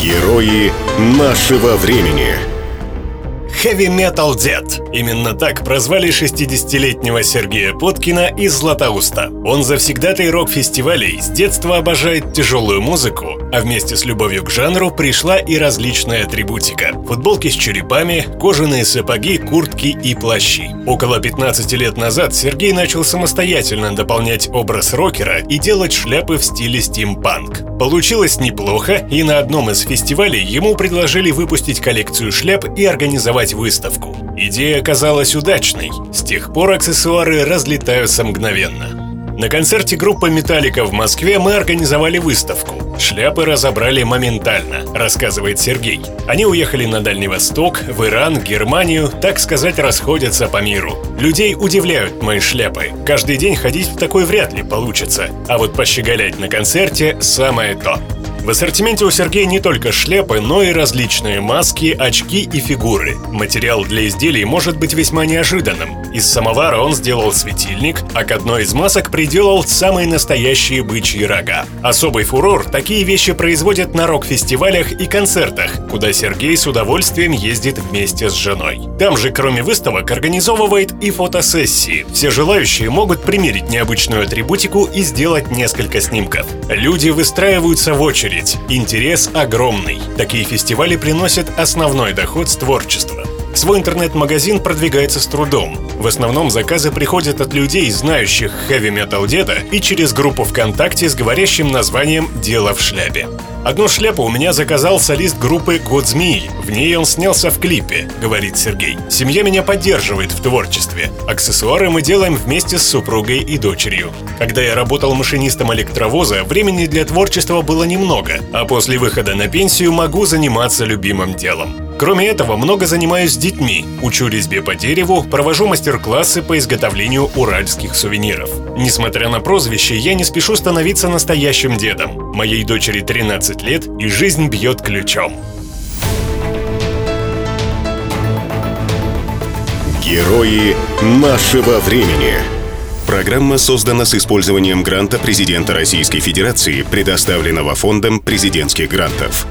Герои нашего времени. Heavy Metal Dad. Именно так прозвали 60-летнего Сергея Поткина из Златоуста. Он завсегдатый рок-фестивалей, с детства обожает тяжелую музыку, а вместе с любовью к жанру пришла и различная атрибутика. Футболки с черепами, кожаные сапоги, куртки и плащи. Около 15 лет назад Сергей начал самостоятельно дополнять образ рокера и делать шляпы в стиле стимпанк. Получилось неплохо, и на одном из фестивалей ему предложили выпустить коллекцию шляп и организовать выставку. Идея оказалась удачной. С тех пор аксессуары разлетаются мгновенно. На концерте группы «Металлика» в Москве мы организовали выставку. Шляпы разобрали моментально, рассказывает Сергей. Они уехали на Дальний Восток, в Иран, Германию, так сказать, расходятся по миру. Людей удивляют мои шляпы. Каждый день ходить в такой вряд ли получится. А вот пощеголять на концерте – самое то. В ассортименте у Сергея не только шляпы, но и различные маски, очки и фигуры. Материал для изделий может быть весьма неожиданным. Из самовара он сделал светильник, а к одной из масок приделал самые настоящие бычьи рога. Особый фурор такие вещи производят на рок-фестивалях и концертах, куда Сергей с удовольствием ездит вместе с женой. Там же, кроме выставок, организовывает и фотосессии. Все желающие могут примерить необычную атрибутику и сделать несколько снимков. Люди выстраиваются в очередь очередь. Интерес огромный. Такие фестивали приносят основной доход с творчества. Свой интернет-магазин продвигается с трудом. В основном заказы приходят от людей, знающих хэви-метал деда и через группу ВКонтакте с говорящим названием «Дело в шляпе». Одну шляпу у меня заказал солист группы «Год змеи». В ней он снялся в клипе, говорит Сергей. Семья меня поддерживает в творчестве. Аксессуары мы делаем вместе с супругой и дочерью. Когда я работал машинистом электровоза, времени для творчества было немного, а после выхода на пенсию могу заниматься любимым делом. Кроме этого, много занимаюсь детьми, учу резьбе по дереву, провожу мастер-классы по изготовлению уральских сувениров. Несмотря на прозвище, я не спешу становиться настоящим дедом. Моей дочери 13 лет, и жизнь бьет ключом. Герои нашего времени. Программа создана с использованием гранта президента Российской Федерации, предоставленного Фондом президентских грантов.